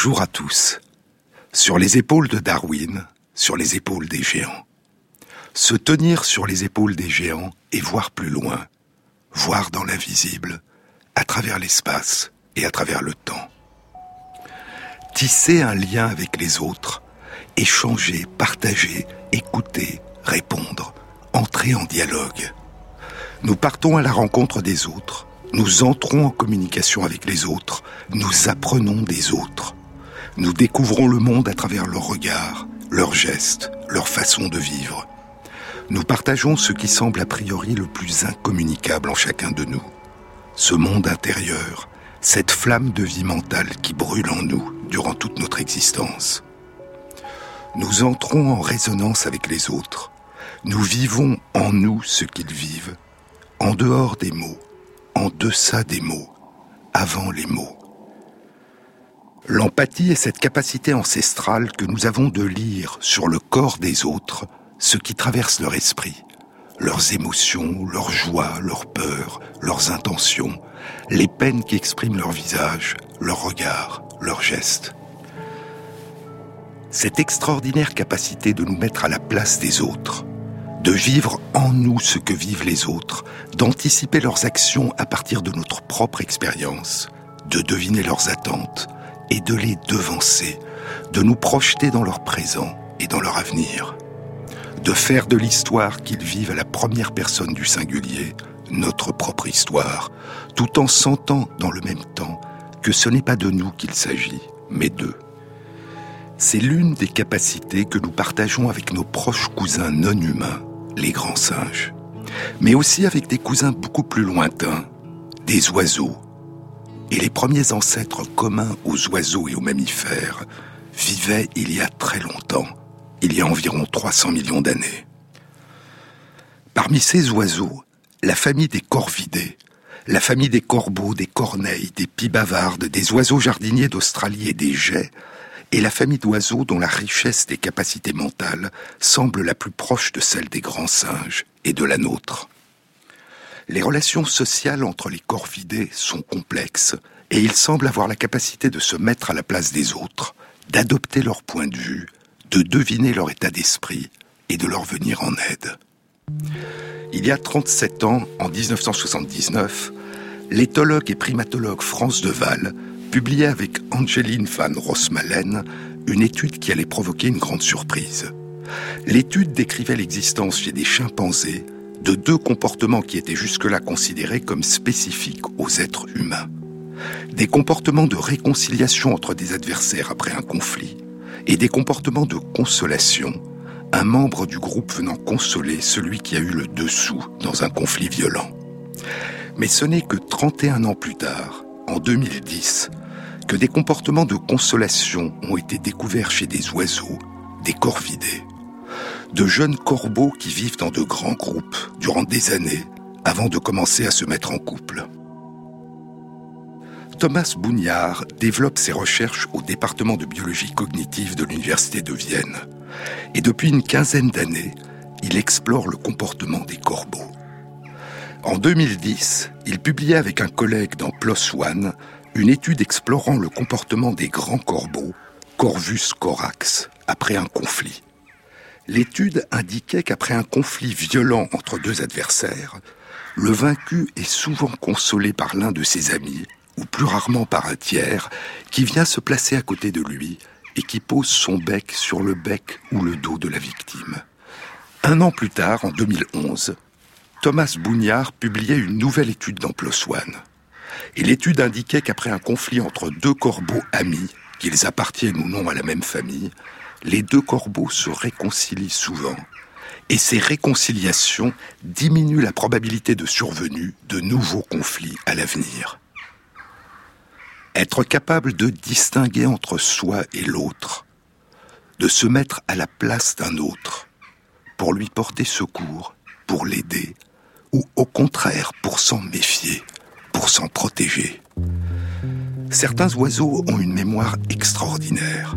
Bonjour à tous. Sur les épaules de Darwin, sur les épaules des géants. Se tenir sur les épaules des géants et voir plus loin, voir dans l'invisible, à travers l'espace et à travers le temps. Tisser un lien avec les autres, échanger, partager, écouter, répondre, entrer en dialogue. Nous partons à la rencontre des autres, nous entrons en communication avec les autres, nous apprenons des autres. Nous découvrons le monde à travers leurs regards, leurs gestes, leur façon de vivre. Nous partageons ce qui semble a priori le plus incommunicable en chacun de nous. Ce monde intérieur, cette flamme de vie mentale qui brûle en nous durant toute notre existence. Nous entrons en résonance avec les autres. Nous vivons en nous ce qu'ils vivent, en dehors des mots, en deçà des mots, avant les mots. L'empathie est cette capacité ancestrale que nous avons de lire sur le corps des autres ce qui traverse leur esprit, leurs émotions, leurs joies, leurs peurs, leurs intentions, les peines qui expriment leur visage, leurs regards, leurs gestes. Cette extraordinaire capacité de nous mettre à la place des autres, de vivre en nous ce que vivent les autres, d'anticiper leurs actions à partir de notre propre expérience, de deviner leurs attentes, et de les devancer, de nous projeter dans leur présent et dans leur avenir, de faire de l'histoire qu'ils vivent à la première personne du singulier, notre propre histoire, tout en sentant dans le même temps que ce n'est pas de nous qu'il s'agit, mais d'eux. C'est l'une des capacités que nous partageons avec nos proches cousins non humains, les grands singes, mais aussi avec des cousins beaucoup plus lointains, des oiseaux, et les premiers ancêtres communs aux oiseaux et aux mammifères vivaient il y a très longtemps, il y a environ 300 millions d'années. Parmi ces oiseaux, la famille des corvidés, la famille des corbeaux, des corneilles, des pibavardes, des oiseaux jardiniers d'Australie et des geais, est la famille d'oiseaux dont la richesse des capacités mentales semble la plus proche de celle des grands singes et de la nôtre. Les relations sociales entre les corvidés sont complexes et ils semblent avoir la capacité de se mettre à la place des autres, d'adopter leur point de vue, de deviner leur état d'esprit et de leur venir en aide. Il y a 37 ans, en 1979, l'éthologue et primatologue France Deval publiait avec Angeline van Rosmalen une étude qui allait provoquer une grande surprise. L'étude décrivait l'existence chez des chimpanzés de deux comportements qui étaient jusque-là considérés comme spécifiques aux êtres humains. Des comportements de réconciliation entre des adversaires après un conflit et des comportements de consolation, un membre du groupe venant consoler celui qui a eu le dessous dans un conflit violent. Mais ce n'est que 31 ans plus tard, en 2010, que des comportements de consolation ont été découverts chez des oiseaux, des corvidés de jeunes corbeaux qui vivent dans de grands groupes durant des années avant de commencer à se mettre en couple. Thomas Bougnard développe ses recherches au département de biologie cognitive de l'Université de Vienne. Et depuis une quinzaine d'années, il explore le comportement des corbeaux. En 2010, il publiait avec un collègue dans PLOS ONE une étude explorant le comportement des grands corbeaux, Corvus corax, après un conflit l'étude indiquait qu'après un conflit violent entre deux adversaires, le vaincu est souvent consolé par l'un de ses amis, ou plus rarement par un tiers, qui vient se placer à côté de lui et qui pose son bec sur le bec ou le dos de la victime. Un an plus tard, en 2011, Thomas Bougnard publiait une nouvelle étude dans PLOS ONE. Et l'étude indiquait qu'après un conflit entre deux corbeaux amis, qu'ils appartiennent ou non à la même famille, les deux corbeaux se réconcilient souvent, et ces réconciliations diminuent la probabilité de survenue de nouveaux conflits à l'avenir. Être capable de distinguer entre soi et l'autre, de se mettre à la place d'un autre, pour lui porter secours, pour l'aider, ou au contraire pour s'en méfier, pour s'en protéger. Certains oiseaux ont une mémoire extraordinaire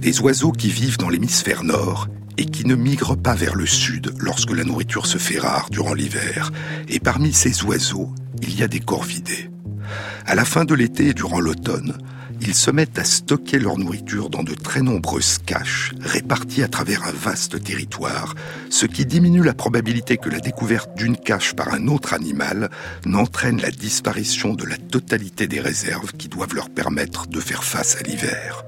des oiseaux qui vivent dans l'hémisphère nord et qui ne migrent pas vers le sud lorsque la nourriture se fait rare durant l'hiver. Et parmi ces oiseaux, il y a des corvidés. À la fin de l'été et durant l'automne, ils se mettent à stocker leur nourriture dans de très nombreuses caches réparties à travers un vaste territoire, ce qui diminue la probabilité que la découverte d'une cache par un autre animal n'entraîne la disparition de la totalité des réserves qui doivent leur permettre de faire face à l'hiver.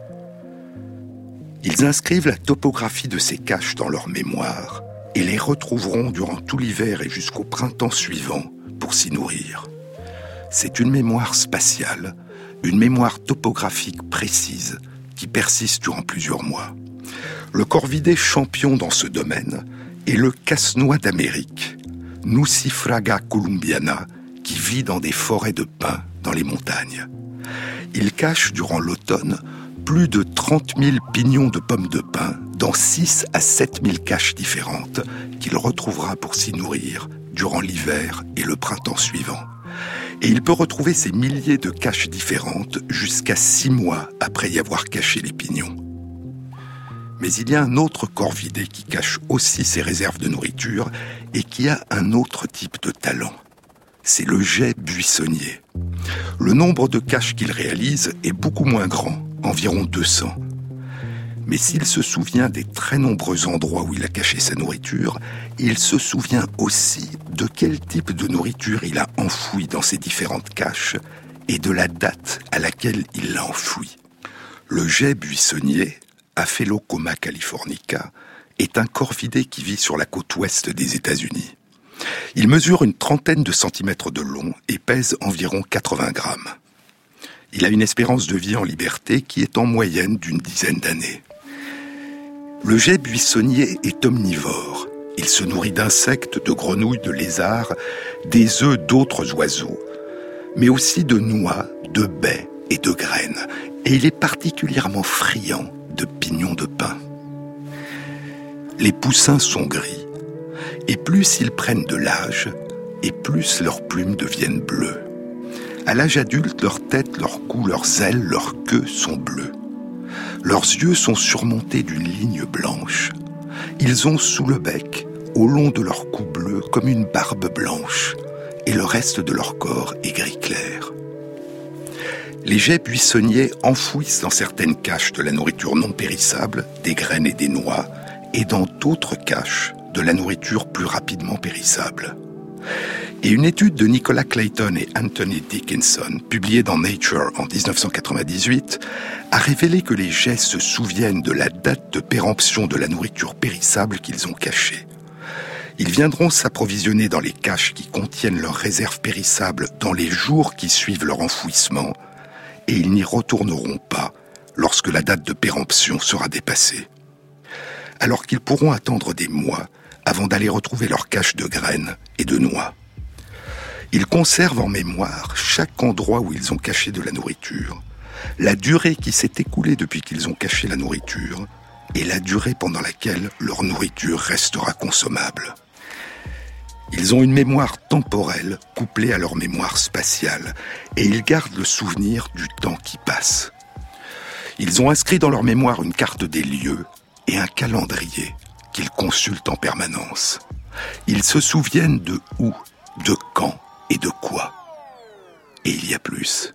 Ils inscrivent la topographie de ces caches dans leur mémoire et les retrouveront durant tout l'hiver et jusqu'au printemps suivant pour s'y nourrir. C'est une mémoire spatiale une mémoire topographique précise qui persiste durant plusieurs mois. Le corvidé champion dans ce domaine est le casse-noix d'Amérique, Nucifraga columbiana, qui vit dans des forêts de pins dans les montagnes. Il cache durant l'automne plus de 30 000 pignons de pommes de pin dans 6 à 7 000 caches différentes qu'il retrouvera pour s'y nourrir durant l'hiver et le printemps suivant et il peut retrouver ces milliers de caches différentes jusqu'à six mois après y avoir caché les pignons. Mais il y a un autre corvidé qui cache aussi ses réserves de nourriture et qui a un autre type de talent. C'est le jet buissonnier. Le nombre de caches qu'il réalise est beaucoup moins grand, environ 200. Mais s'il se souvient des très nombreux endroits où il a caché sa nourriture, il se souvient aussi de quel type de nourriture il a enfoui dans ces différentes caches et de la date à laquelle il l'a enfoui. Le jet buissonnier, Aphelocoma californica, est un corvidé qui vit sur la côte ouest des États-Unis. Il mesure une trentaine de centimètres de long et pèse environ 80 grammes. Il a une espérance de vie en liberté qui est en moyenne d'une dizaine d'années. Le jet buissonnier est omnivore. Il se nourrit d'insectes, de grenouilles, de lézards, des œufs d'autres oiseaux, mais aussi de noix, de baies et de graines. Et il est particulièrement friand de pignons de pin. Les poussins sont gris, et plus ils prennent de l'âge, et plus leurs plumes deviennent bleues. À l'âge adulte, leur tête, leur cou, leurs ailes, leur queue sont bleues. Leurs yeux sont surmontés d'une ligne blanche. Ils ont sous le bec, au long de leur cou bleu, comme une barbe blanche, et le reste de leur corps est gris clair. Les jets buissonniers enfouissent dans certaines caches de la nourriture non périssable, des graines et des noix, et dans d'autres caches de la nourriture plus rapidement périssable. Et une étude de Nicolas Clayton et Anthony Dickinson, publiée dans Nature en 1998, a révélé que les jets se souviennent de la date de péremption de la nourriture périssable qu'ils ont cachée. Ils viendront s'approvisionner dans les caches qui contiennent leurs réserves périssables dans les jours qui suivent leur enfouissement, et ils n'y retourneront pas lorsque la date de péremption sera dépassée. Alors qu'ils pourront attendre des mois avant d'aller retrouver leurs caches de graines et de noix. Ils conservent en mémoire chaque endroit où ils ont caché de la nourriture, la durée qui s'est écoulée depuis qu'ils ont caché la nourriture, et la durée pendant laquelle leur nourriture restera consommable. Ils ont une mémoire temporelle couplée à leur mémoire spatiale, et ils gardent le souvenir du temps qui passe. Ils ont inscrit dans leur mémoire une carte des lieux et un calendrier qu'ils consultent en permanence. Ils se souviennent de où, de quand, et de quoi Et il y a plus.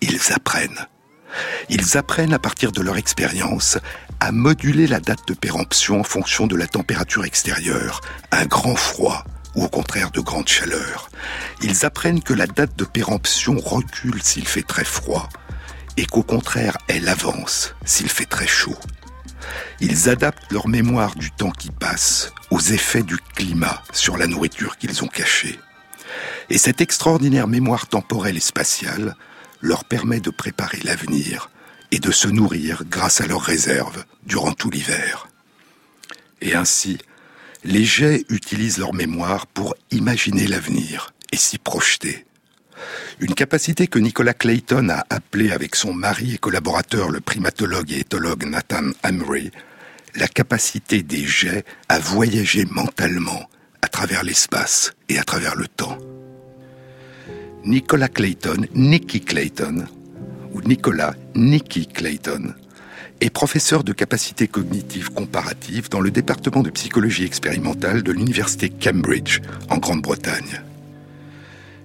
Ils apprennent. Ils apprennent à partir de leur expérience à moduler la date de péremption en fonction de la température extérieure, un grand froid ou au contraire de grande chaleur. Ils apprennent que la date de péremption recule s'il fait très froid et qu'au contraire elle avance s'il fait très chaud. Ils adaptent leur mémoire du temps qui passe aux effets du climat sur la nourriture qu'ils ont cachée. Et cette extraordinaire mémoire temporelle et spatiale leur permet de préparer l'avenir et de se nourrir grâce à leurs réserves durant tout l'hiver. Et ainsi, les jets utilisent leur mémoire pour imaginer l'avenir et s'y projeter. Une capacité que Nicolas Clayton a appelée avec son mari et collaborateur, le primatologue et éthologue Nathan Emery, la capacité des jets à voyager mentalement à travers l'espace et à travers le temps. Nicolas Clayton, Nicky Clayton, ou Nicolas Nicky Clayton, est professeur de capacité cognitive comparative dans le département de psychologie expérimentale de l'université Cambridge, en Grande-Bretagne.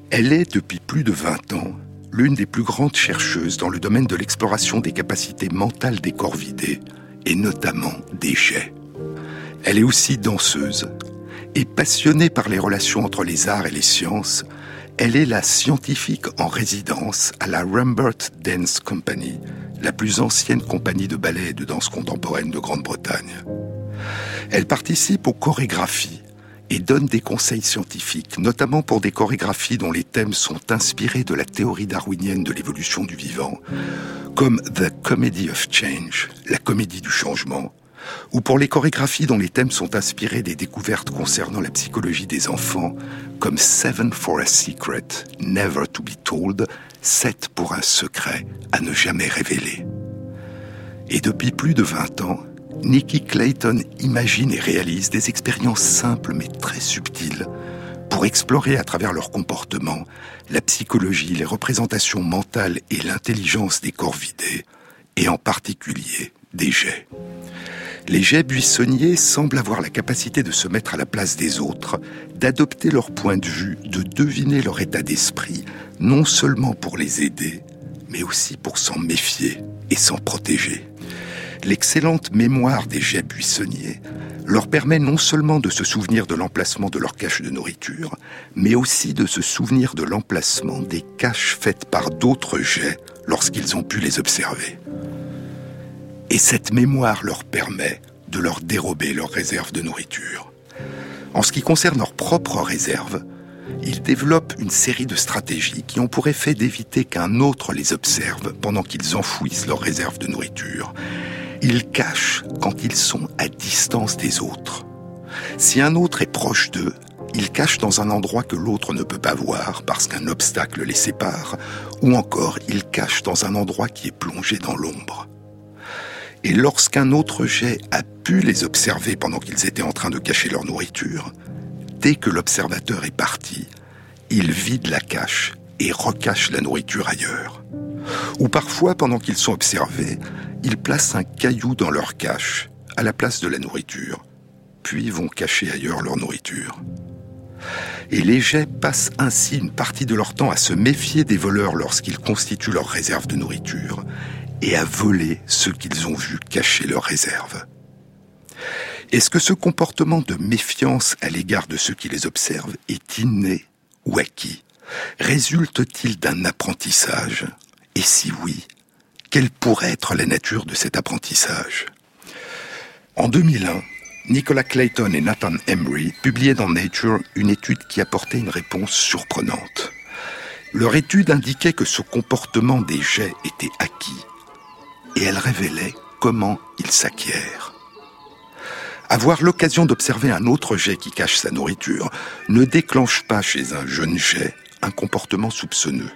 Elle est, depuis plus de 20 ans, l'une des plus grandes chercheuses dans le domaine de l'exploration des capacités mentales des corvidés, et notamment des jets. Elle est aussi danseuse, et passionnée par les relations entre les arts et les sciences, elle est la scientifique en résidence à la Rambert Dance Company, la plus ancienne compagnie de ballet et de danse contemporaine de Grande-Bretagne. Elle participe aux chorégraphies et donne des conseils scientifiques, notamment pour des chorégraphies dont les thèmes sont inspirés de la théorie darwinienne de l'évolution du vivant, comme The Comedy of Change, la comédie du changement, ou pour les chorégraphies dont les thèmes sont inspirés des découvertes concernant la psychologie des enfants, comme Seven for a Secret, Never to be Told, Sept pour un secret à ne jamais révéler. Et depuis plus de 20 ans, Nikki Clayton imagine et réalise des expériences simples mais très subtiles pour explorer à travers leur comportement la psychologie, les représentations mentales et l'intelligence des corps vidés, et en particulier des jets. Les jets buissonniers semblent avoir la capacité de se mettre à la place des autres, d'adopter leur point de vue, de deviner leur état d'esprit, non seulement pour les aider, mais aussi pour s'en méfier et s'en protéger l'excellente mémoire des jets buissonniers leur permet non seulement de se souvenir de l'emplacement de leur cache de nourriture, mais aussi de se souvenir de l'emplacement des caches faites par d'autres jets lorsqu'ils ont pu les observer. Et cette mémoire leur permet de leur dérober leurs réserves de nourriture. En ce qui concerne leurs propres réserves, ils développent une série de stratégies qui ont pour effet d'éviter qu'un autre les observe pendant qu'ils enfouissent leurs réserves de nourriture ils cachent quand ils sont à distance des autres. Si un autre est proche d'eux, ils cachent dans un endroit que l'autre ne peut pas voir parce qu'un obstacle les sépare, ou encore ils cachent dans un endroit qui est plongé dans l'ombre. Et lorsqu'un autre jet a pu les observer pendant qu'ils étaient en train de cacher leur nourriture, dès que l'observateur est parti, il vide la cache et recache la nourriture ailleurs. Ou parfois, pendant qu'ils sont observés, ils placent un caillou dans leur cache, à la place de la nourriture, puis vont cacher ailleurs leur nourriture. Et les jets passent ainsi une partie de leur temps à se méfier des voleurs lorsqu'ils constituent leur réserve de nourriture, et à voler ceux qu'ils ont vus cacher leurs réserves. Est-ce que ce comportement de méfiance à l'égard de ceux qui les observent est inné ou acquis? Résulte-t-il d'un apprentissage? Et si oui, quelle pourrait être la nature de cet apprentissage? En 2001, Nicolas Clayton et Nathan Embry publiaient dans Nature une étude qui apportait une réponse surprenante. Leur étude indiquait que ce comportement des jets était acquis et elle révélait comment il s'acquiert. Avoir l'occasion d'observer un autre jet qui cache sa nourriture ne déclenche pas chez un jeune jet un comportement soupçonneux.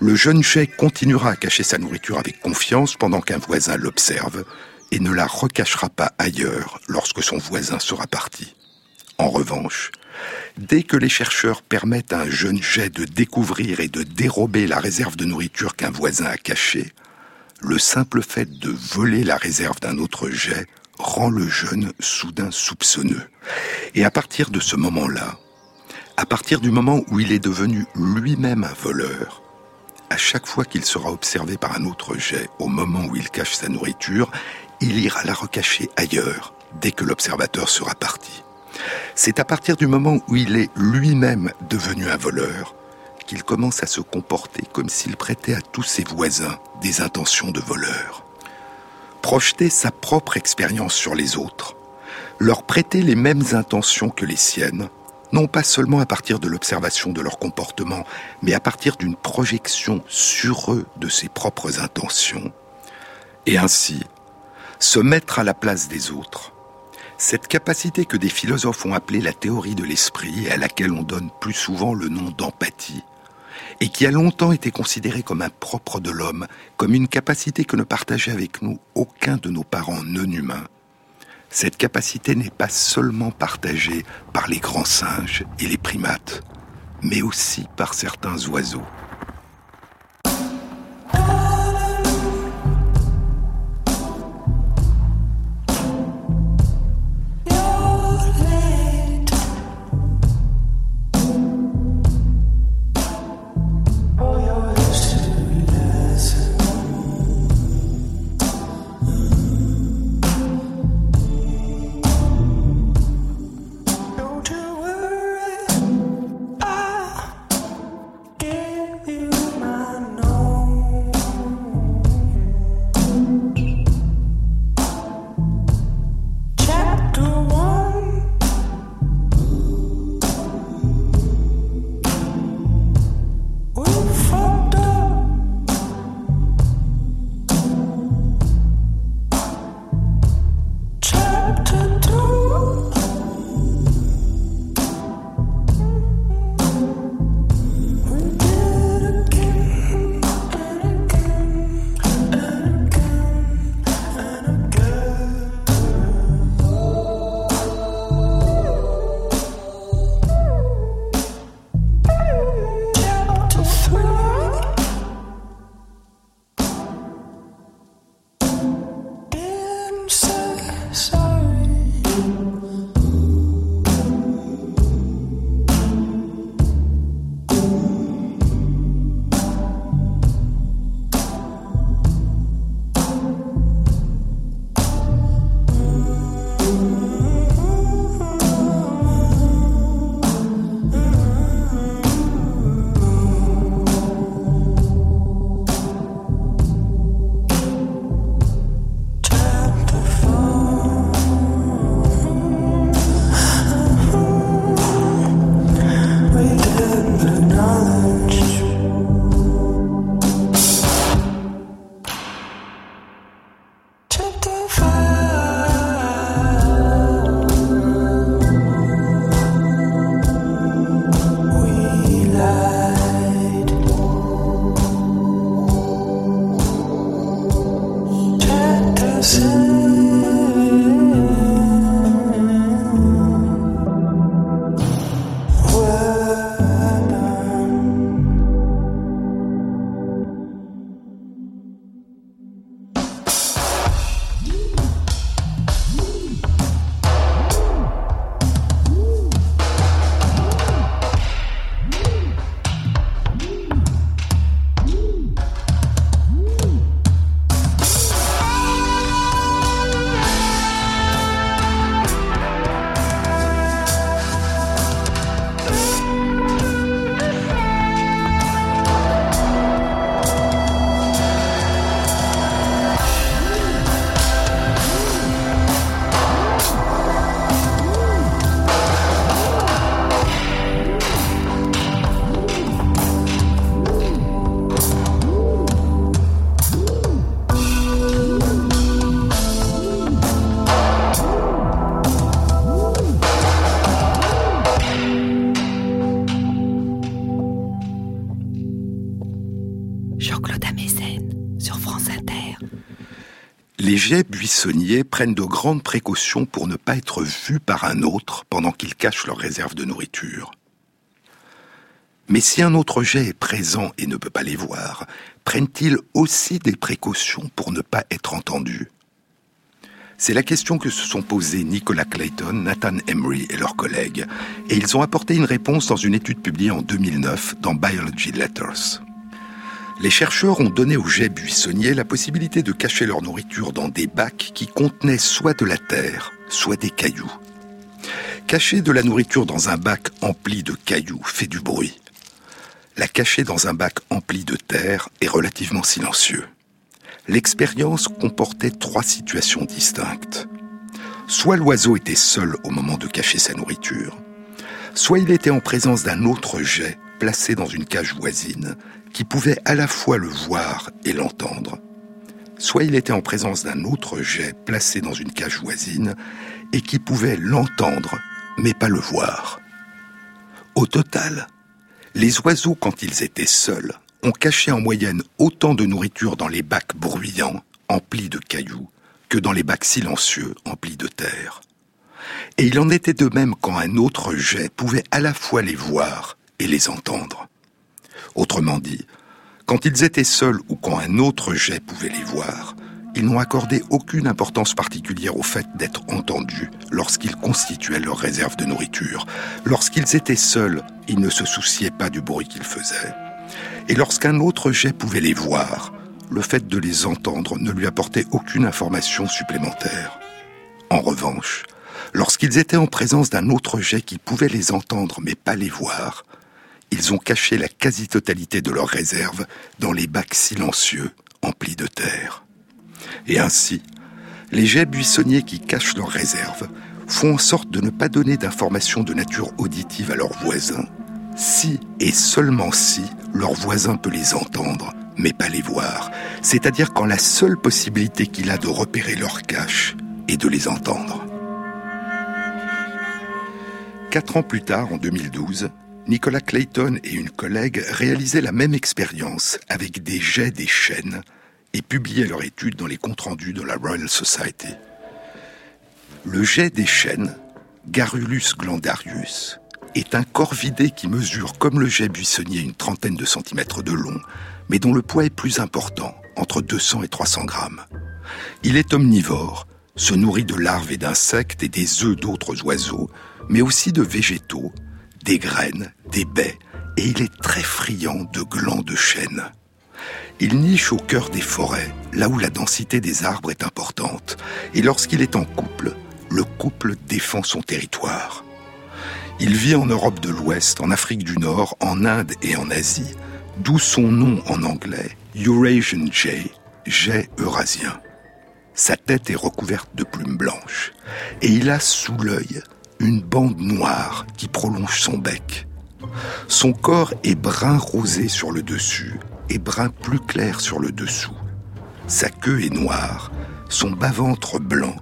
Le jeune jet continuera à cacher sa nourriture avec confiance pendant qu'un voisin l'observe et ne la recachera pas ailleurs lorsque son voisin sera parti. En revanche, dès que les chercheurs permettent à un jeune jet de découvrir et de dérober la réserve de nourriture qu'un voisin a cachée, le simple fait de voler la réserve d'un autre jet rend le jeune soudain soupçonneux. Et à partir de ce moment-là, à partir du moment où il est devenu lui-même un voleur, à chaque fois qu'il sera observé par un autre jet au moment où il cache sa nourriture, il ira la recacher ailleurs dès que l'observateur sera parti. C'est à partir du moment où il est lui-même devenu un voleur qu'il commence à se comporter comme s'il prêtait à tous ses voisins des intentions de voleur. Projeter sa propre expérience sur les autres, leur prêter les mêmes intentions que les siennes, non pas seulement à partir de l'observation de leur comportement, mais à partir d'une projection sur eux de ses propres intentions, et ainsi se mettre à la place des autres. Cette capacité que des philosophes ont appelée la théorie de l'esprit, et à laquelle on donne plus souvent le nom d'empathie, et qui a longtemps été considérée comme un propre de l'homme, comme une capacité que ne partageait avec nous aucun de nos parents non humains, cette capacité n'est pas seulement partagée par les grands singes et les primates, mais aussi par certains oiseaux. Les jets buissonniers prennent de grandes précautions pour ne pas être vus par un autre pendant qu'ils cachent leur réserve de nourriture. Mais si un autre jet est présent et ne peut pas les voir, prennent-ils aussi des précautions pour ne pas être entendus? C'est la question que se sont posées Nicolas Clayton, Nathan Emery et leurs collègues, et ils ont apporté une réponse dans une étude publiée en 2009 dans Biology Letters. Les chercheurs ont donné aux jets buissonniers la possibilité de cacher leur nourriture dans des bacs qui contenaient soit de la terre, soit des cailloux. Cacher de la nourriture dans un bac empli de cailloux fait du bruit la cacher dans un bac empli de terre est relativement silencieux. L'expérience comportait trois situations distinctes. Soit l'oiseau était seul au moment de cacher sa nourriture, soit il était en présence d'un autre jet placé dans une cage voisine qui pouvait à la fois le voir et l'entendre, soit il était en présence d'un autre jet placé dans une cage voisine et qui pouvait l'entendre mais pas le voir. Au total, les oiseaux, quand ils étaient seuls, ont caché en moyenne autant de nourriture dans les bacs bruyants, emplis de cailloux, que dans les bacs silencieux, emplis de terre. Et il en était de même quand un autre jet pouvait à la fois les voir et les entendre. Autrement dit, quand ils étaient seuls ou quand un autre jet pouvait les voir, ils n'ont accordé aucune importance particulière au fait d'être entendus lorsqu'ils constituaient leur réserve de nourriture. Lorsqu'ils étaient seuls, ils ne se souciaient pas du bruit qu'ils faisaient. Et lorsqu'un autre jet pouvait les voir, le fait de les entendre ne lui apportait aucune information supplémentaire. En revanche, lorsqu'ils étaient en présence d'un autre jet qui pouvait les entendre mais pas les voir, ils ont caché la quasi-totalité de leur réserve dans les bacs silencieux emplis de terre. Et ainsi, les jets buissonniers qui cachent leurs réserves font en sorte de ne pas donner d'informations de nature auditive à leurs voisins, si et seulement si leur voisin peut les entendre, mais pas les voir, c'est-à-dire quand la seule possibilité qu'il a de repérer leur cache est de les entendre. Quatre ans plus tard, en 2012, Nicolas Clayton et une collègue réalisaient la même expérience avec des jets des chênes et publiaient leur étude dans les comptes rendus de la Royal Society. Le jet des chênes, Garulus glandarius, est un corvidé qui mesure comme le jet buissonnier une trentaine de centimètres de long, mais dont le poids est plus important, entre 200 et 300 grammes. Il est omnivore, se nourrit de larves et d'insectes et des œufs d'autres oiseaux, mais aussi de végétaux, des graines, des baies, et il est très friand de glands de chêne. Il niche au cœur des forêts, là où la densité des arbres est importante, et lorsqu'il est en couple, le couple défend son territoire. Il vit en Europe de l'Ouest, en Afrique du Nord, en Inde et en Asie, d'où son nom en anglais, Eurasian Jay, jet eurasien. Sa tête est recouverte de plumes blanches, et il a sous l'œil une bande noire qui prolonge son bec. Son corps est brun rosé sur le dessus et brun plus clair sur le dessous. Sa queue est noire, son bas-ventre blanc,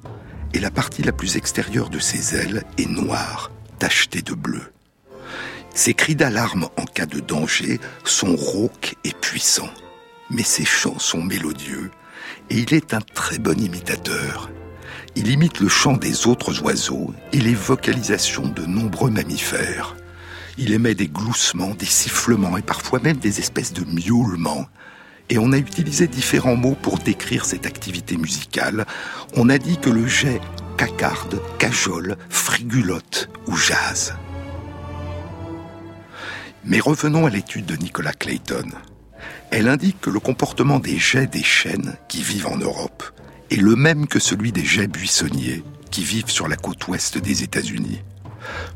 et la partie la plus extérieure de ses ailes est noire, tachetée de bleu. Ses cris d'alarme en cas de danger sont rauques et puissants, mais ses chants sont mélodieux, et il est un très bon imitateur. Il imite le chant des autres oiseaux et les vocalisations de nombreux mammifères. Il émet des gloussements, des sifflements et parfois même des espèces de miaulements. Et on a utilisé différents mots pour décrire cette activité musicale. On a dit que le jet cacarde, cajole, frigulote ou jazz. Mais revenons à l'étude de Nicolas Clayton. Elle indique que le comportement des jets des chênes qui vivent en Europe est le même que celui des jets buissonniers qui vivent sur la côte ouest des États-Unis.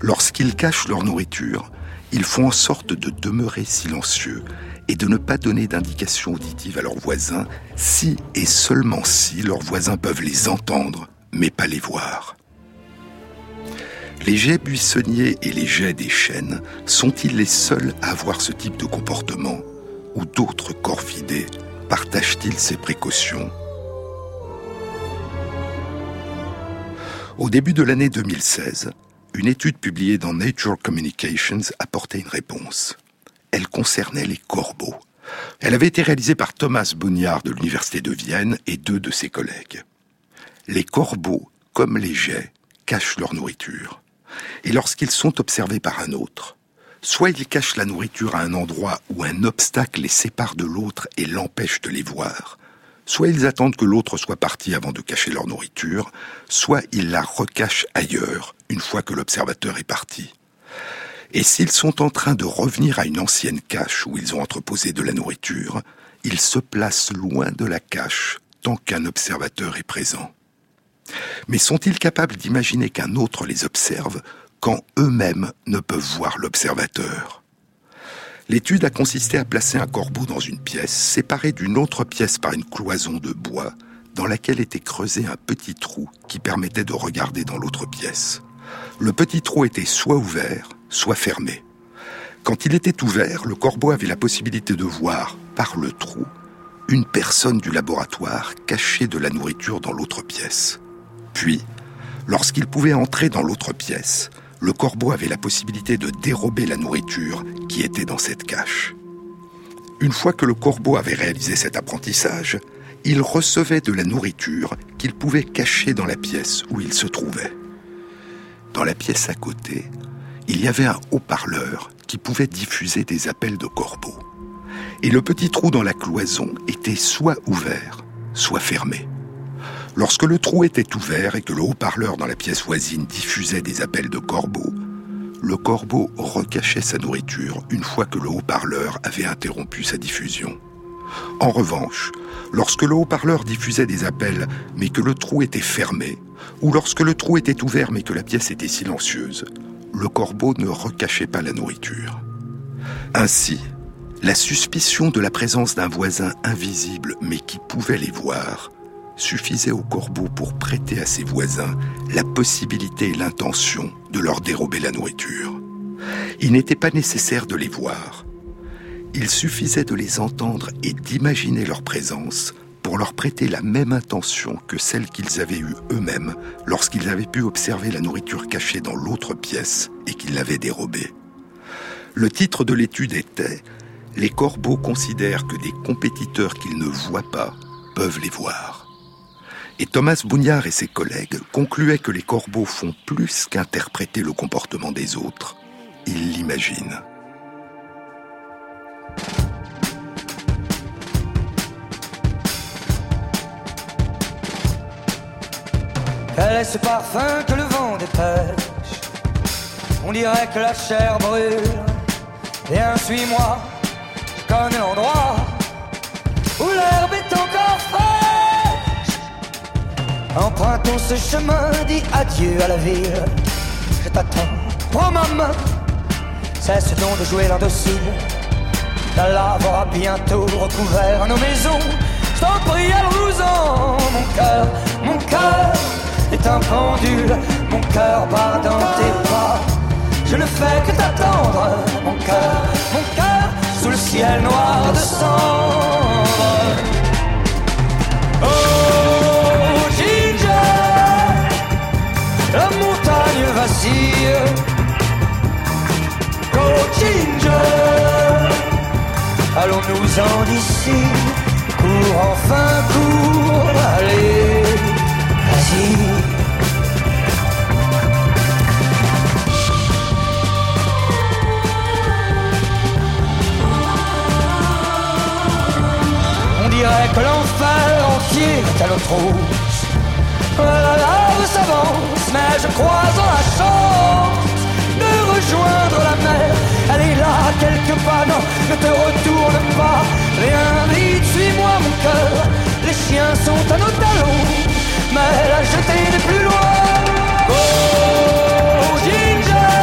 Lorsqu'ils cachent leur nourriture, ils font en sorte de demeurer silencieux et de ne pas donner d'indications auditives à leurs voisins si et seulement si leurs voisins peuvent les entendre mais pas les voir. Les jets buissonniers et les jets des chênes sont-ils les seuls à avoir ce type de comportement ou d'autres corvidés partagent-ils ces précautions? Au début de l'année 2016, une étude publiée dans Nature Communications apportait une réponse. Elle concernait les corbeaux. Elle avait été réalisée par Thomas Boniard de l'Université de Vienne et deux de ses collègues. Les corbeaux, comme les jets, cachent leur nourriture. Et lorsqu'ils sont observés par un autre, soit ils cachent la nourriture à un endroit où un obstacle les sépare de l'autre et l'empêche de les voir, soit ils attendent que l'autre soit parti avant de cacher leur nourriture, soit ils la recachent ailleurs une fois que l'observateur est parti. Et s'ils sont en train de revenir à une ancienne cache où ils ont entreposé de la nourriture, ils se placent loin de la cache tant qu'un observateur est présent. Mais sont-ils capables d'imaginer qu'un autre les observe quand eux-mêmes ne peuvent voir l'observateur? L'étude a consisté à placer un corbeau dans une pièce, séparée d'une autre pièce par une cloison de bois, dans laquelle était creusé un petit trou qui permettait de regarder dans l'autre pièce. Le petit trou était soit ouvert, soit fermé. Quand il était ouvert, le corbeau avait la possibilité de voir, par le trou, une personne du laboratoire cachée de la nourriture dans l'autre pièce. Puis, lorsqu'il pouvait entrer dans l'autre pièce, le corbeau avait la possibilité de dérober la nourriture qui était dans cette cache. Une fois que le corbeau avait réalisé cet apprentissage, il recevait de la nourriture qu'il pouvait cacher dans la pièce où il se trouvait. Dans la pièce à côté, il y avait un haut-parleur qui pouvait diffuser des appels de corbeaux. Et le petit trou dans la cloison était soit ouvert, soit fermé. Lorsque le trou était ouvert et que le haut-parleur dans la pièce voisine diffusait des appels de corbeaux, le corbeau recachait sa nourriture une fois que le haut-parleur avait interrompu sa diffusion. En revanche, lorsque le haut-parleur diffusait des appels mais que le trou était fermé, ou lorsque le trou était ouvert mais que la pièce était silencieuse, le corbeau ne recachait pas la nourriture. Ainsi, la suspicion de la présence d'un voisin invisible mais qui pouvait les voir suffisait au corbeau pour prêter à ses voisins la possibilité et l'intention de leur dérober la nourriture. Il n'était pas nécessaire de les voir. Il suffisait de les entendre et d'imaginer leur présence pour leur prêter la même intention que celle qu'ils avaient eue eux-mêmes lorsqu'ils avaient pu observer la nourriture cachée dans l'autre pièce et qu'ils l'avaient dérobée. Le titre de l'étude était Les corbeaux considèrent que des compétiteurs qu'ils ne voient pas peuvent les voir. Et Thomas Bougnard et ses collègues concluaient que les corbeaux font plus qu'interpréter le comportement des autres, ils l'imaginent. Quel est ce parfum que le vent dépêche? On dirait que la chair brûle. Viens, suis-moi, je connais l'endroit où l'herbe est encore fraîche. Empruntons ce chemin, dis adieu à la ville. Je t'attends, prends ma main, cesse donc de jouer l'indocile. La lave aura bientôt recouvert nos maisons. Je t'en prie, allons-nous-en, mon cœur, mon cœur est un pendule, mon cœur bat dans tes pas. Je ne fais que t'attendre, mon cœur, mon cœur, sous le ciel noir allons-nous-en d'ici, cours enfin, cours, allez, vas-y. On dirait que l'enfer entier est à notre trousse. La lave s'avance, mais je crois en la chance de rejoindre la mer. Elle est là quelque part, non, ne te retourne pas. Viens vite, suis-moi mon cœur. Les chiens sont à nos talons, mais la jetée n'est plus loin. Oh, Ginger,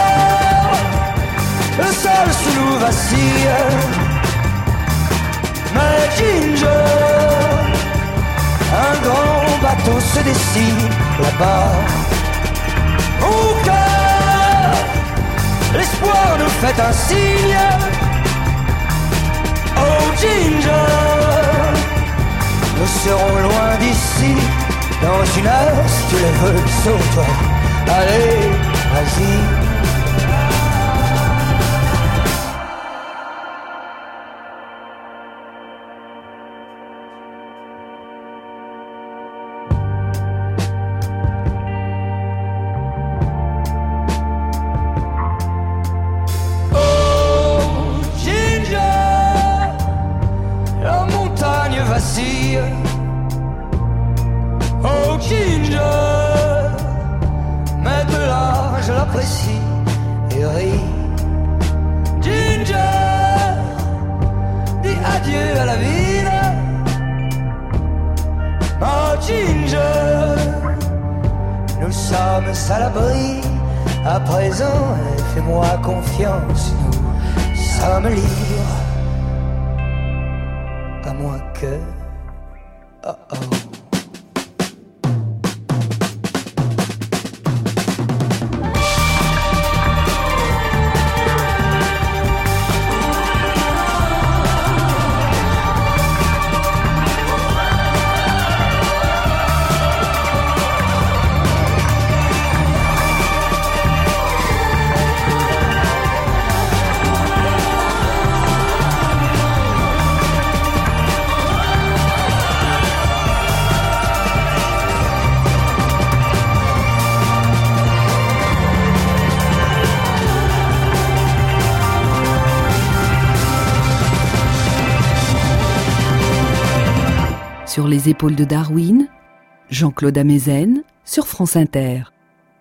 le sol sous nous vacille. Mais Ginger, un grand bateau se dessine là-bas. Au cœur, l'espoir nous fait un signe. Oh Ginger, nous serons loin d'ici. Dans une heure, si tu le veux, sauve-toi. Allez, vas-y. Oh Ginger, maintenant je l'apprécie et ris. Ginger, dis adieu à la ville. Oh Ginger, nous sommes à. À présent, fais-moi confiance, nous sommes libres. À moins que. Sur les épaules de Darwin, Jean-Claude Amezen sur France Inter.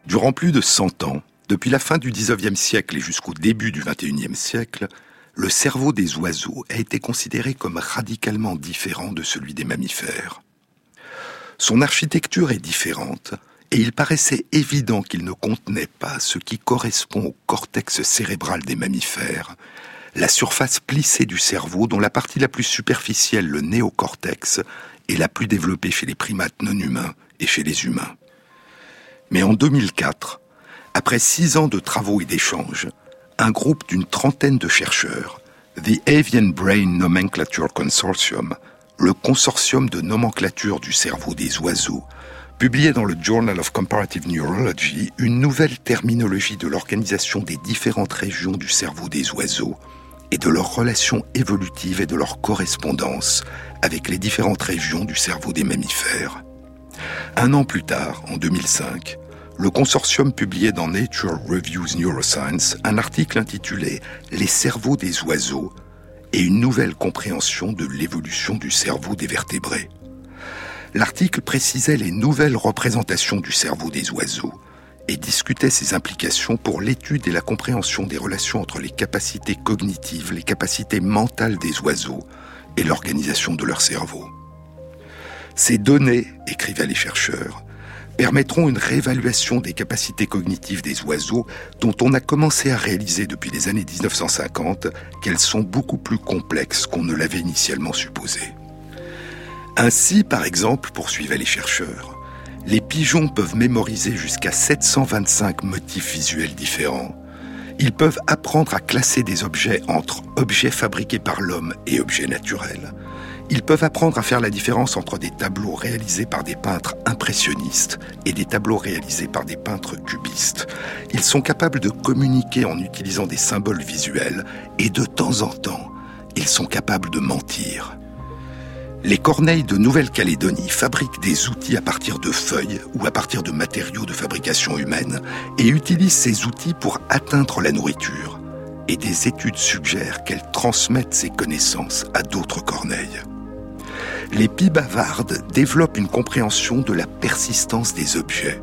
Durant plus de 100 ans, depuis la fin du 19e siècle et jusqu'au début du 21e siècle, le cerveau des oiseaux a été considéré comme radicalement différent de celui des mammifères. Son architecture est différente et il paraissait évident qu'il ne contenait pas ce qui correspond au cortex cérébral des mammifères, la surface plissée du cerveau dont la partie la plus superficielle, le néocortex, est la plus développée chez les primates non humains et chez les humains. Mais en 2004, après six ans de travaux et d'échanges, un groupe d'une trentaine de chercheurs, The Avian Brain Nomenclature Consortium, le consortium de nomenclature du cerveau des oiseaux, publiait dans le Journal of Comparative Neurology une nouvelle terminologie de l'organisation des différentes régions du cerveau des oiseaux et de leur relation évolutive et de leur correspondance avec les différentes régions du cerveau des mammifères. Un an plus tard, en 2005, le consortium publiait dans Nature Reviews Neuroscience un article intitulé Les cerveaux des oiseaux et une nouvelle compréhension de l'évolution du cerveau des vertébrés. L'article précisait les nouvelles représentations du cerveau des oiseaux et discutait ses implications pour l'étude et la compréhension des relations entre les capacités cognitives, les capacités mentales des oiseaux et l'organisation de leur cerveau. Ces données, écrivaient les chercheurs, permettront une réévaluation des capacités cognitives des oiseaux dont on a commencé à réaliser depuis les années 1950 qu'elles sont beaucoup plus complexes qu'on ne l'avait initialement supposé. Ainsi, par exemple, poursuivaient les chercheurs, les pigeons peuvent mémoriser jusqu'à 725 motifs visuels différents. Ils peuvent apprendre à classer des objets entre objets fabriqués par l'homme et objets naturels. Ils peuvent apprendre à faire la différence entre des tableaux réalisés par des peintres impressionnistes et des tableaux réalisés par des peintres cubistes. Ils sont capables de communiquer en utilisant des symboles visuels et de temps en temps, ils sont capables de mentir. Les corneilles de Nouvelle-Calédonie fabriquent des outils à partir de feuilles ou à partir de matériaux de fabrication humaine et utilisent ces outils pour atteindre la nourriture. Et des études suggèrent qu'elles transmettent ces connaissances à d'autres corneilles. Les pies bavardes développent une compréhension de la persistance des objets.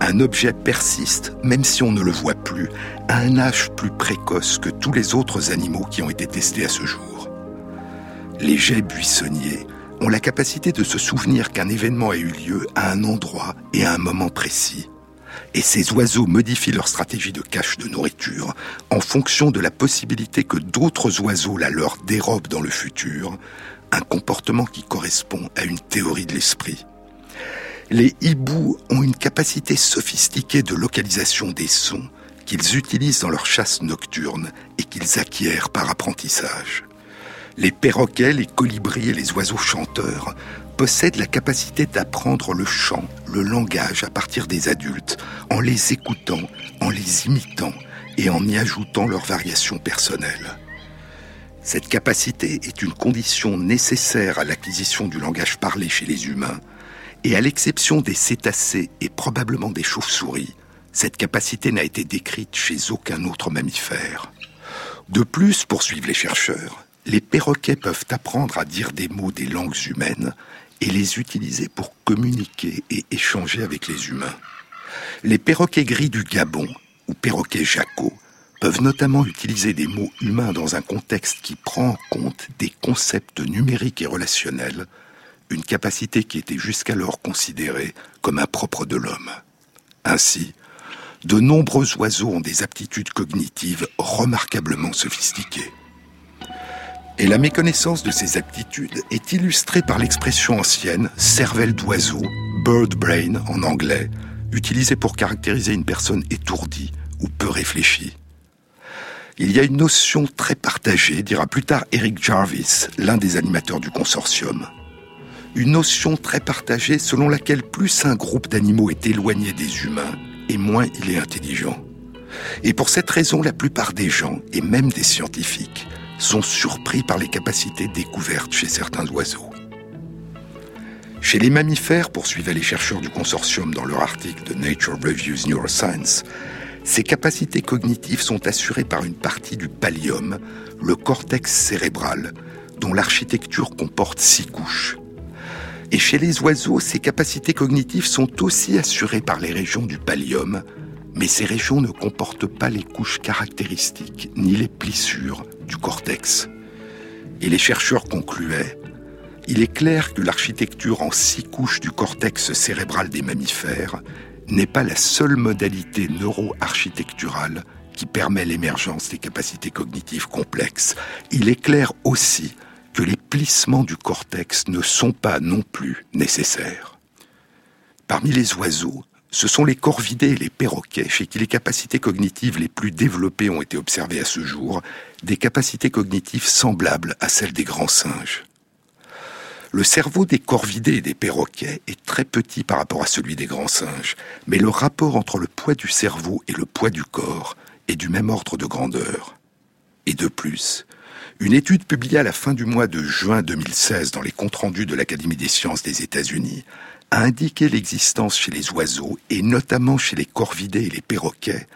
Un objet persiste, même si on ne le voit plus, à un âge plus précoce que tous les autres animaux qui ont été testés à ce jour. Les jets buissonniers ont la capacité de se souvenir qu'un événement a eu lieu à un endroit et à un moment précis. Et ces oiseaux modifient leur stratégie de cache de nourriture en fonction de la possibilité que d'autres oiseaux la leur dérobent dans le futur, un comportement qui correspond à une théorie de l'esprit. Les hiboux ont une capacité sophistiquée de localisation des sons qu'ils utilisent dans leur chasse nocturne et qu'ils acquièrent par apprentissage. Les perroquets, les colibris et les oiseaux chanteurs possèdent la capacité d'apprendre le chant, le langage à partir des adultes, en les écoutant, en les imitant et en y ajoutant leurs variations personnelles. Cette capacité est une condition nécessaire à l'acquisition du langage parlé chez les humains, et à l'exception des cétacés et probablement des chauves-souris, cette capacité n'a été décrite chez aucun autre mammifère. De plus, poursuivent les chercheurs, les perroquets peuvent apprendre à dire des mots des langues humaines et les utiliser pour communiquer et échanger avec les humains. Les perroquets gris du Gabon, ou perroquets jacot, peuvent notamment utiliser des mots humains dans un contexte qui prend en compte des concepts numériques et relationnels, une capacité qui était jusqu'alors considérée comme impropre de l'homme. Ainsi, de nombreux oiseaux ont des aptitudes cognitives remarquablement sophistiquées. Et la méconnaissance de ces aptitudes est illustrée par l'expression ancienne cervelle d'oiseau, bird brain en anglais, utilisée pour caractériser une personne étourdie ou peu réfléchie. Il y a une notion très partagée, dira plus tard Eric Jarvis, l'un des animateurs du consortium. Une notion très partagée selon laquelle plus un groupe d'animaux est éloigné des humains et moins il est intelligent. Et pour cette raison, la plupart des gens, et même des scientifiques, sont surpris par les capacités découvertes chez certains oiseaux. Chez les mammifères, poursuivaient les chercheurs du consortium dans leur article de Nature Reviews Neuroscience, ces capacités cognitives sont assurées par une partie du pallium, le cortex cérébral, dont l'architecture comporte six couches. Et chez les oiseaux, ces capacités cognitives sont aussi assurées par les régions du pallium, mais ces régions ne comportent pas les couches caractéristiques ni les plissures du cortex. Et les chercheurs concluaient, il est clair que l'architecture en six couches du cortex cérébral des mammifères n'est pas la seule modalité neuro-architecturale qui permet l'émergence des capacités cognitives complexes. Il est clair aussi que les plissements du cortex ne sont pas non plus nécessaires. Parmi les oiseaux, ce sont les corvidés et les perroquets chez qui les capacités cognitives les plus développées ont été observées à ce jour, des capacités cognitives semblables à celles des grands singes. Le cerveau des corvidés et des perroquets est très petit par rapport à celui des grands singes, mais le rapport entre le poids du cerveau et le poids du corps est du même ordre de grandeur. Et de plus, une étude publiée à la fin du mois de juin 2016 dans les comptes rendus de l'Académie des sciences des États-Unis a indiqué l'existence chez les oiseaux, et notamment chez les corvidés et les perroquets,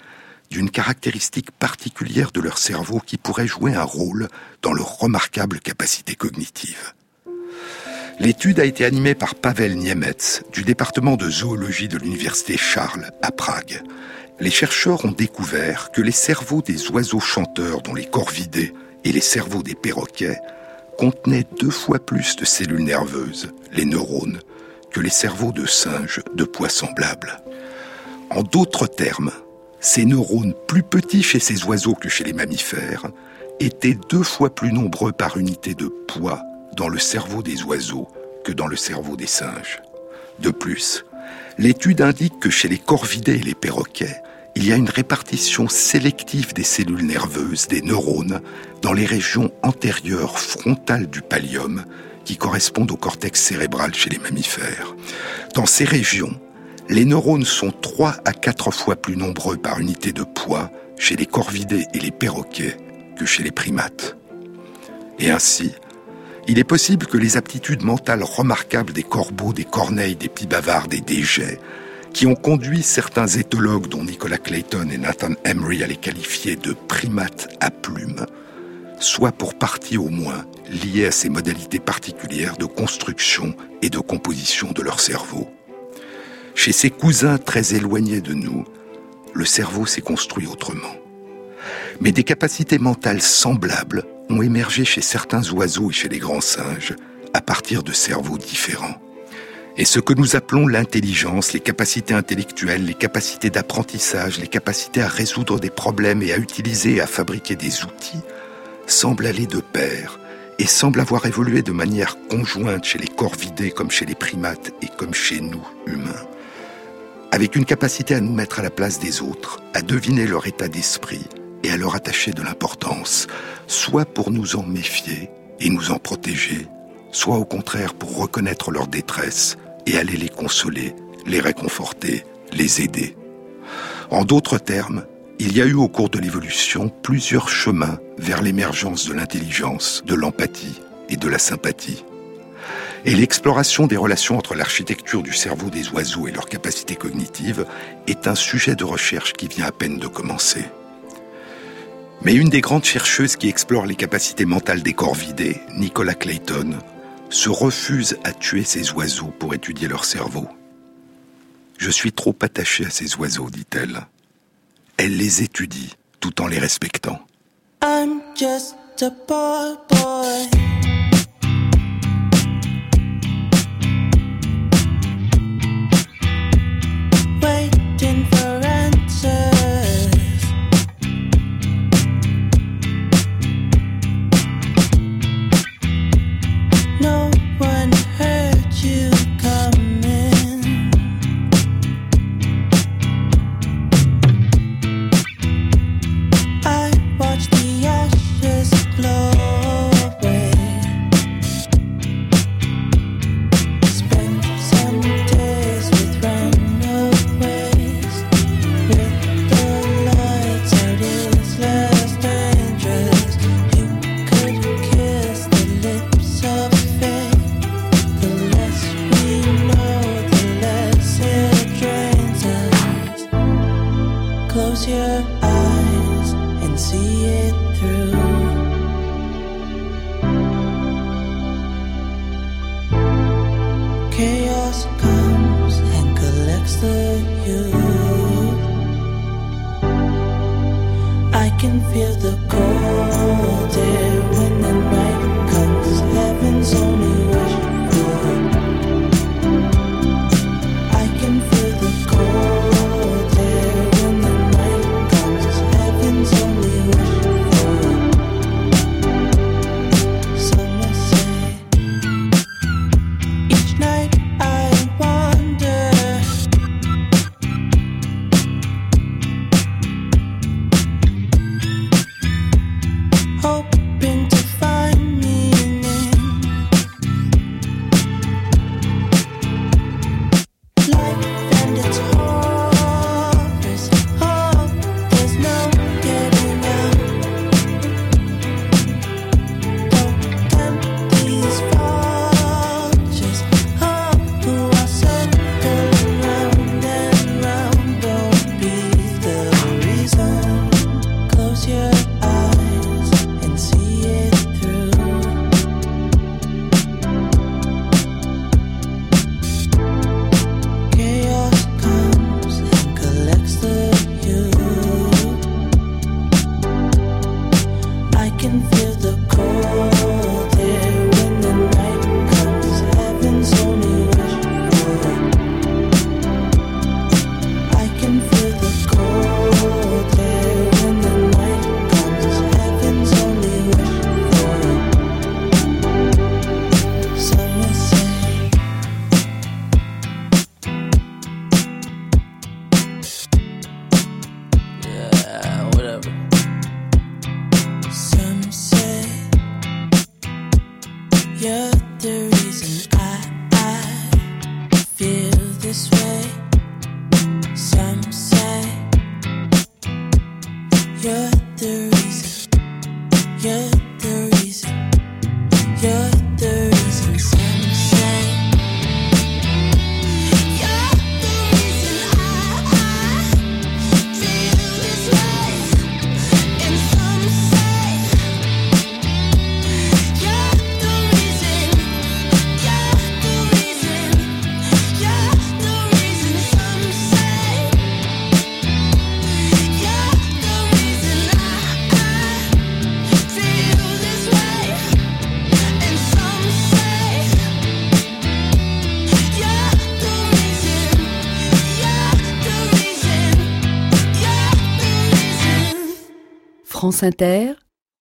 d'une caractéristique particulière de leur cerveau qui pourrait jouer un rôle dans leur remarquable capacité cognitive. L'étude a été animée par Pavel Niemetz du département de zoologie de l'université Charles à Prague. Les chercheurs ont découvert que les cerveaux des oiseaux chanteurs, dont les corvidés, et les cerveaux des perroquets contenaient deux fois plus de cellules nerveuses, les neurones, que les cerveaux de singes de poids semblables. En d'autres termes, ces neurones plus petits chez ces oiseaux que chez les mammifères étaient deux fois plus nombreux par unité de poids dans le cerveau des oiseaux que dans le cerveau des singes. De plus, l'étude indique que chez les corvidés et les perroquets, il y a une répartition sélective des cellules nerveuses, des neurones, dans les régions antérieures frontales du pallium, correspondent au cortex cérébral chez les mammifères. Dans ces régions, les neurones sont 3 à 4 fois plus nombreux par unité de poids chez les corvidés et les perroquets que chez les primates. Et ainsi, il est possible que les aptitudes mentales remarquables des corbeaux, des corneilles, des pies bavardes et des jets, qui ont conduit certains éthologues, dont Nicolas Clayton et Nathan Emery, à les qualifier de primates à plumes, soient pour partie au moins liés à ces modalités particulières de construction et de composition de leur cerveau. Chez ces cousins très éloignés de nous, le cerveau s'est construit autrement. Mais des capacités mentales semblables ont émergé chez certains oiseaux et chez les grands singes à partir de cerveaux différents. Et ce que nous appelons l'intelligence, les capacités intellectuelles, les capacités d'apprentissage, les capacités à résoudre des problèmes et à utiliser et à fabriquer des outils, semble aller de pair et semble avoir évolué de manière conjointe chez les corvidés comme chez les primates et comme chez nous, humains, avec une capacité à nous mettre à la place des autres, à deviner leur état d'esprit, et à leur attacher de l'importance, soit pour nous en méfier et nous en protéger, soit au contraire pour reconnaître leur détresse et aller les consoler, les réconforter, les aider. En d'autres termes, il y a eu au cours de l'évolution plusieurs chemins vers l'émergence de l'intelligence, de l'empathie et de la sympathie. Et l'exploration des relations entre l'architecture du cerveau des oiseaux et leurs capacités cognitives est un sujet de recherche qui vient à peine de commencer. Mais une des grandes chercheuses qui explore les capacités mentales des corps vidés, Nicola Clayton, se refuse à tuer ces oiseaux pour étudier leur cerveau. Je suis trop attachée à ces oiseaux, dit-elle. Elle les étudie tout en les respectant. I'm just a boy.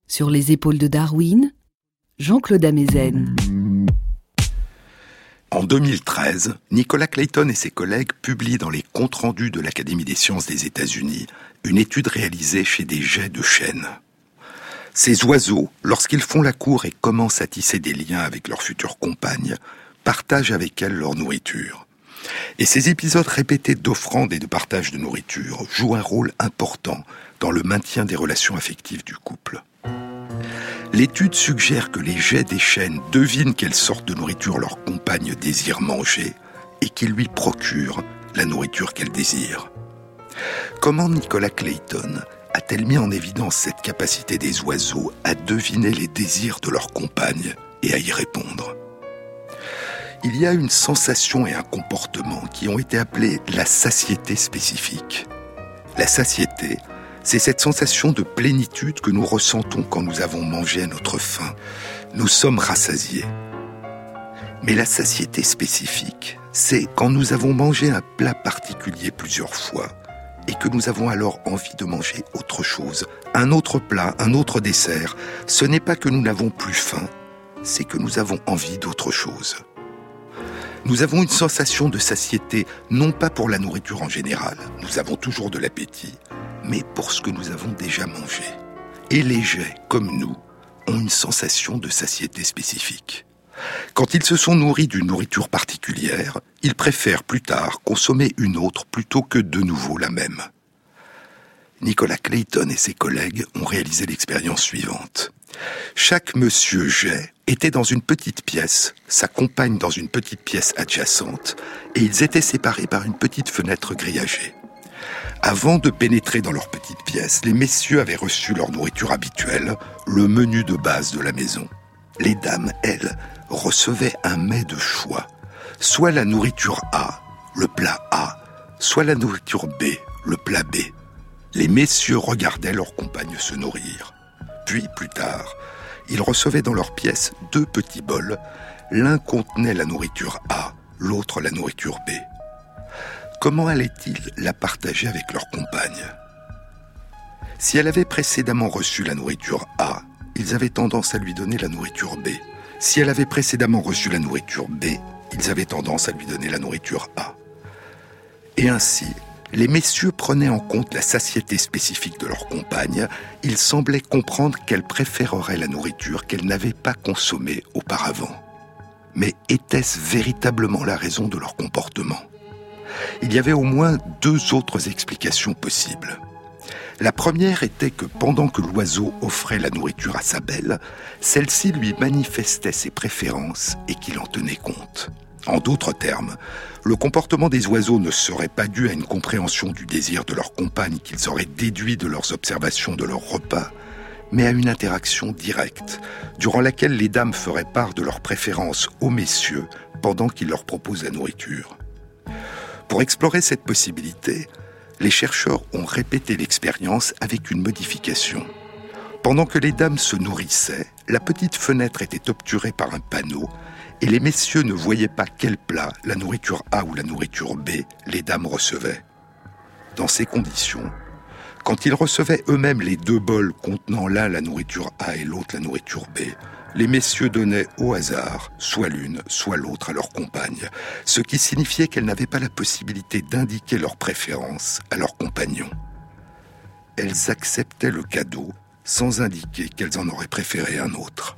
Sur les épaules de Darwin, Jean-Claude Amezen. En 2013, Nicolas Clayton et ses collègues publient dans les comptes rendus de l'Académie des sciences des États-Unis une étude réalisée chez des jets de chêne. Ces oiseaux, lorsqu'ils font la cour et commencent à tisser des liens avec leurs futures compagnes, partagent avec elles leur nourriture. Et ces épisodes répétés d'offrande et de partage de nourriture jouent un rôle important dans le maintien des relations affectives du couple. L'étude suggère que les jets des chênes devinent quelle sorte de nourriture leur compagne désire manger et qu'ils lui procurent la nourriture qu'elle désire. Comment Nicolas Clayton a-t-elle mis en évidence cette capacité des oiseaux à deviner les désirs de leurs compagnes et à y répondre? Il y a une sensation et un comportement qui ont été appelés la satiété spécifique. La satiété, c'est cette sensation de plénitude que nous ressentons quand nous avons mangé à notre faim. Nous sommes rassasiés. Mais la satiété spécifique, c'est quand nous avons mangé un plat particulier plusieurs fois et que nous avons alors envie de manger autre chose, un autre plat, un autre dessert. Ce n'est pas que nous n'avons plus faim, c'est que nous avons envie d'autre chose. Nous avons une sensation de satiété, non pas pour la nourriture en général, nous avons toujours de l'appétit, mais pour ce que nous avons déjà mangé. Et les jets, comme nous, ont une sensation de satiété spécifique. Quand ils se sont nourris d'une nourriture particulière, ils préfèrent plus tard consommer une autre plutôt que de nouveau la même. Nicolas Clayton et ses collègues ont réalisé l'expérience suivante. Chaque monsieur jet était dans une petite pièce, sa compagne dans une petite pièce adjacente, et ils étaient séparés par une petite fenêtre grillagée. Avant de pénétrer dans leur petite pièce, les messieurs avaient reçu leur nourriture habituelle, le menu de base de la maison. Les dames, elles, recevaient un mets de choix, soit la nourriture A, le plat A, soit la nourriture B, le plat B. Les messieurs regardaient leurs compagnes se nourrir. Puis, plus tard, ils recevaient dans leur pièce deux petits bols. L'un contenait la nourriture A, l'autre la nourriture B. Comment allaient-ils la partager avec leur compagne Si elle avait précédemment reçu la nourriture A, ils avaient tendance à lui donner la nourriture B. Si elle avait précédemment reçu la nourriture B, ils avaient tendance à lui donner la nourriture A. Et ainsi, les messieurs prenaient en compte la satiété spécifique de leur compagne, ils semblaient comprendre qu'elle préférerait la nourriture qu'elle n'avait pas consommée auparavant. Mais était-ce véritablement la raison de leur comportement? Il y avait au moins deux autres explications possibles. La première était que pendant que l'oiseau offrait la nourriture à sa belle, celle-ci lui manifestait ses préférences et qu'il en tenait compte. En d'autres termes, le comportement des oiseaux ne serait pas dû à une compréhension du désir de leur compagne qu'ils auraient déduit de leurs observations de leur repas, mais à une interaction directe, durant laquelle les dames feraient part de leurs préférences aux messieurs pendant qu'ils leur proposent la nourriture. Pour explorer cette possibilité, les chercheurs ont répété l'expérience avec une modification. Pendant que les dames se nourrissaient, la petite fenêtre était obturée par un panneau et les messieurs ne voyaient pas quel plat, la nourriture A ou la nourriture B, les dames recevaient. Dans ces conditions, quand ils recevaient eux-mêmes les deux bols contenant l'un la nourriture A et l'autre la nourriture B, les messieurs donnaient au hasard soit l'une, soit l'autre à leur compagne, ce qui signifiait qu'elles n'avaient pas la possibilité d'indiquer leur préférence à leurs compagnons. Elles acceptaient le cadeau sans indiquer qu'elles en auraient préféré un autre.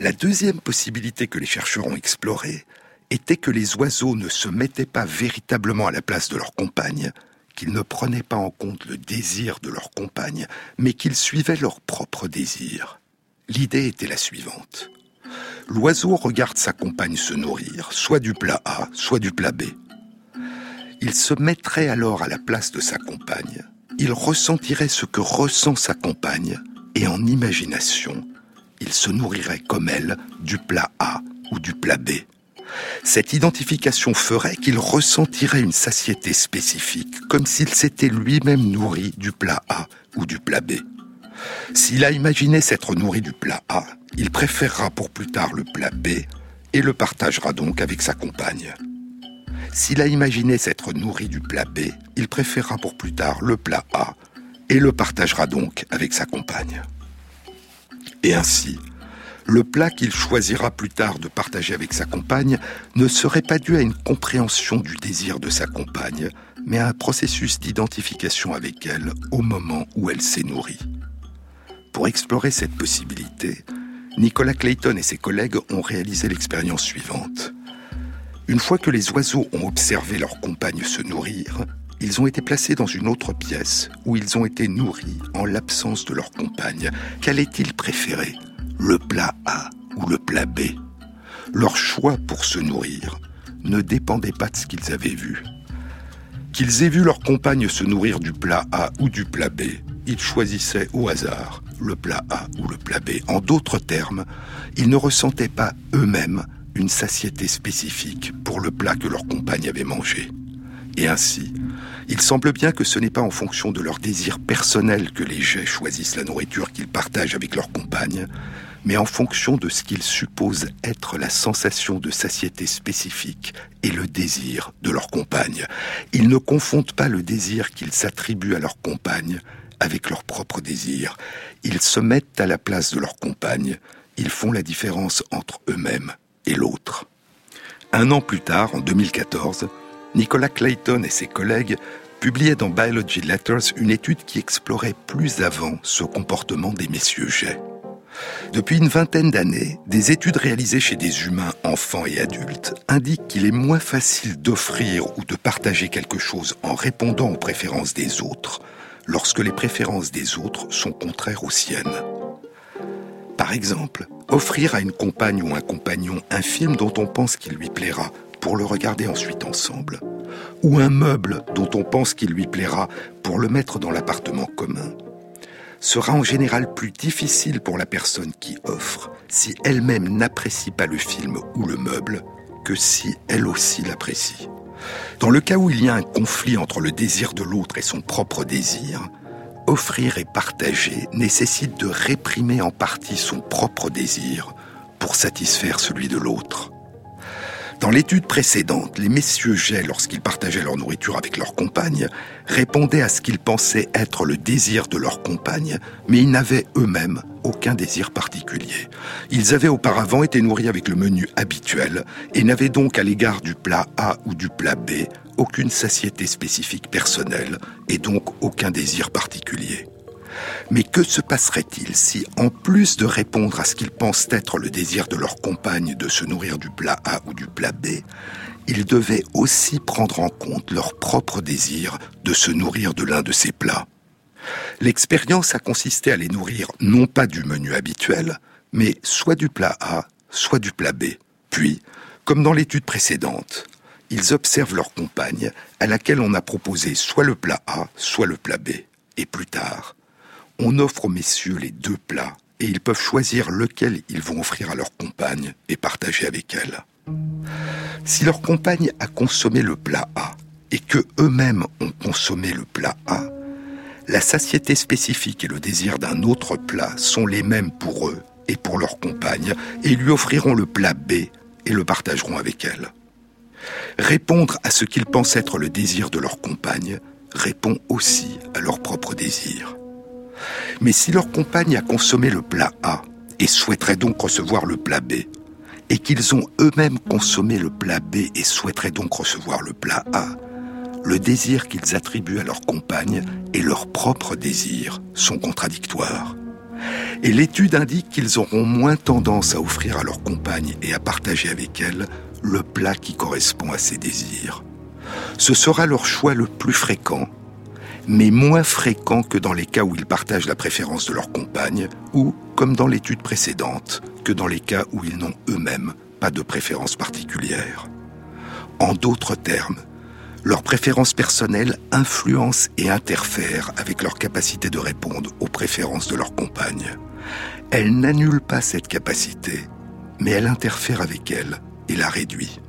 La deuxième possibilité que les chercheurs ont explorée était que les oiseaux ne se mettaient pas véritablement à la place de leur compagne, qu'ils ne prenaient pas en compte le désir de leur compagne, mais qu'ils suivaient leur propre désir. L'idée était la suivante. L'oiseau regarde sa compagne se nourrir, soit du plat A, soit du plat B. Il se mettrait alors à la place de sa compagne. Il ressentirait ce que ressent sa compagne et en imagination, il se nourrirait comme elle du plat A ou du plat B. Cette identification ferait qu'il ressentirait une satiété spécifique, comme s'il s'était lui-même nourri du plat A ou du plat B. S'il a imaginé s'être nourri du plat A, il préférera pour plus tard le plat B et le partagera donc avec sa compagne. S'il a imaginé s'être nourri du plat B, il préférera pour plus tard le plat A et le partagera donc avec sa compagne. Et ainsi, le plat qu'il choisira plus tard de partager avec sa compagne ne serait pas dû à une compréhension du désir de sa compagne, mais à un processus d'identification avec elle au moment où elle s'est nourrie. Pour explorer cette possibilité, Nicolas Clayton et ses collègues ont réalisé l'expérience suivante. Une fois que les oiseaux ont observé leur compagne se nourrir, ils ont été placés dans une autre pièce où ils ont été nourris en l'absence de leur compagne. Qu'allaient-ils préférer Le plat A ou le plat B? Leur choix pour se nourrir ne dépendait pas de ce qu'ils avaient vu. Qu'ils aient vu leur compagne se nourrir du plat A ou du plat B, ils choisissaient au hasard le plat A ou le plat B. En d'autres termes, ils ne ressentaient pas eux-mêmes une satiété spécifique pour le plat que leur compagne avait mangé. Et ainsi, il semble bien que ce n'est pas en fonction de leur désir personnel que les jets choisissent la nourriture qu'ils partagent avec leur compagne, mais en fonction de ce qu'ils supposent être la sensation de satiété spécifique et le désir de leur compagne. Ils ne confondent pas le désir qu'ils s'attribuent à leur compagne avec leur propre désir. Ils se mettent à la place de leur compagne. Ils font la différence entre eux-mêmes et l'autre. Un an plus tard, en 2014, Nicolas Clayton et ses collègues publiaient dans Biology Letters une étude qui explorait plus avant ce comportement des messieurs jets. Depuis une vingtaine d'années, des études réalisées chez des humains, enfants et adultes, indiquent qu'il est moins facile d'offrir ou de partager quelque chose en répondant aux préférences des autres lorsque les préférences des autres sont contraires aux siennes. Par exemple, offrir à une compagne ou un compagnon un film dont on pense qu'il lui plaira pour le regarder ensuite ensemble, ou un meuble dont on pense qu'il lui plaira pour le mettre dans l'appartement commun, sera en général plus difficile pour la personne qui offre si elle-même n'apprécie pas le film ou le meuble que si elle aussi l'apprécie. Dans le cas où il y a un conflit entre le désir de l'autre et son propre désir, offrir et partager nécessite de réprimer en partie son propre désir pour satisfaire celui de l'autre. Dans l'étude précédente, les messieurs Jet, lorsqu'ils partageaient leur nourriture avec leur compagne, répondaient à ce qu'ils pensaient être le désir de leur compagne, mais ils n'avaient eux-mêmes aucun désir particulier. Ils avaient auparavant été nourris avec le menu habituel et n'avaient donc à l'égard du plat A ou du plat B aucune satiété spécifique personnelle et donc aucun désir particulier. Mais que se passerait-il si, en plus de répondre à ce qu'ils pensent être le désir de leur compagne de se nourrir du plat A ou du plat B, ils devaient aussi prendre en compte leur propre désir de se nourrir de l'un de ces plats? L'expérience a consisté à les nourrir non pas du menu habituel, mais soit du plat A, soit du plat B. Puis, comme dans l'étude précédente, ils observent leur compagne, à laquelle on a proposé soit le plat A, soit le plat B. Et plus tard, on offre aux messieurs les deux plats et ils peuvent choisir lequel ils vont offrir à leur compagne et partager avec elle. Si leur compagne a consommé le plat A et que eux-mêmes ont consommé le plat A, la satiété spécifique et le désir d'un autre plat sont les mêmes pour eux et pour leur compagne, et lui offriront le plat B et le partageront avec elle. Répondre à ce qu'ils pensent être le désir de leur compagne répond aussi à leur propre désir. Mais si leur compagne a consommé le plat A et souhaiterait donc recevoir le plat B, et qu'ils ont eux-mêmes consommé le plat B et souhaiteraient donc recevoir le plat A, le désir qu'ils attribuent à leur compagne et leur propre désir sont contradictoires. Et l'étude indique qu'ils auront moins tendance à offrir à leur compagne et à partager avec elle le plat qui correspond à ses désirs. Ce sera leur choix le plus fréquent, mais moins fréquent que dans les cas où ils partagent la préférence de leur compagne, ou, comme dans l'étude précédente, que dans les cas où ils n'ont eux-mêmes pas de préférence particulière. En d'autres termes, leurs préférences personnelles influencent et interfèrent avec leur capacité de répondre aux préférences de leur compagne. Elles n'annulent pas cette capacité, mais elles interfèrent avec elle et la réduit.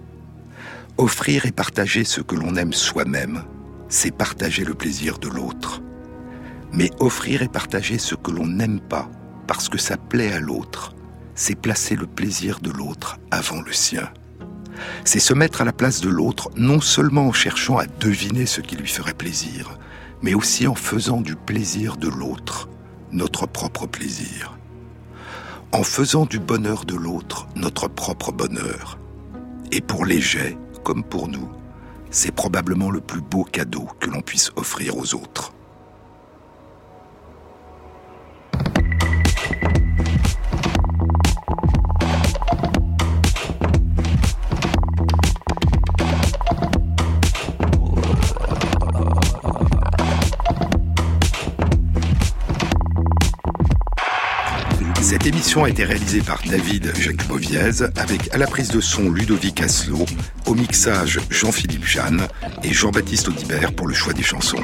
Offrir et partager ce que l'on aime soi-même, c'est partager le plaisir de l'autre. Mais offrir et partager ce que l'on n'aime pas, parce que ça plaît à l'autre, c'est placer le plaisir de l'autre avant le sien c'est se mettre à la place de l'autre, non seulement en cherchant à deviner ce qui lui ferait plaisir, mais aussi en faisant du plaisir de l'autre notre propre plaisir. En faisant du bonheur de l'autre notre propre bonheur. Et pour les jets, comme pour nous, c'est probablement le plus beau cadeau que l'on puisse offrir aux autres. Émission a été réalisée par David Jacuboviez avec à la prise de son Ludovic Asselot, au mixage Jean-Philippe Jeanne et Jean-Baptiste Audibert pour le choix des chansons.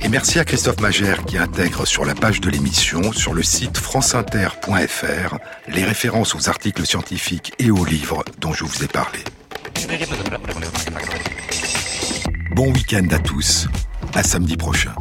Et merci à Christophe Magère qui intègre sur la page de l'émission, sur le site franceinter.fr, les références aux articles scientifiques et aux livres dont je vous ai parlé. Bon week-end à tous. À samedi prochain.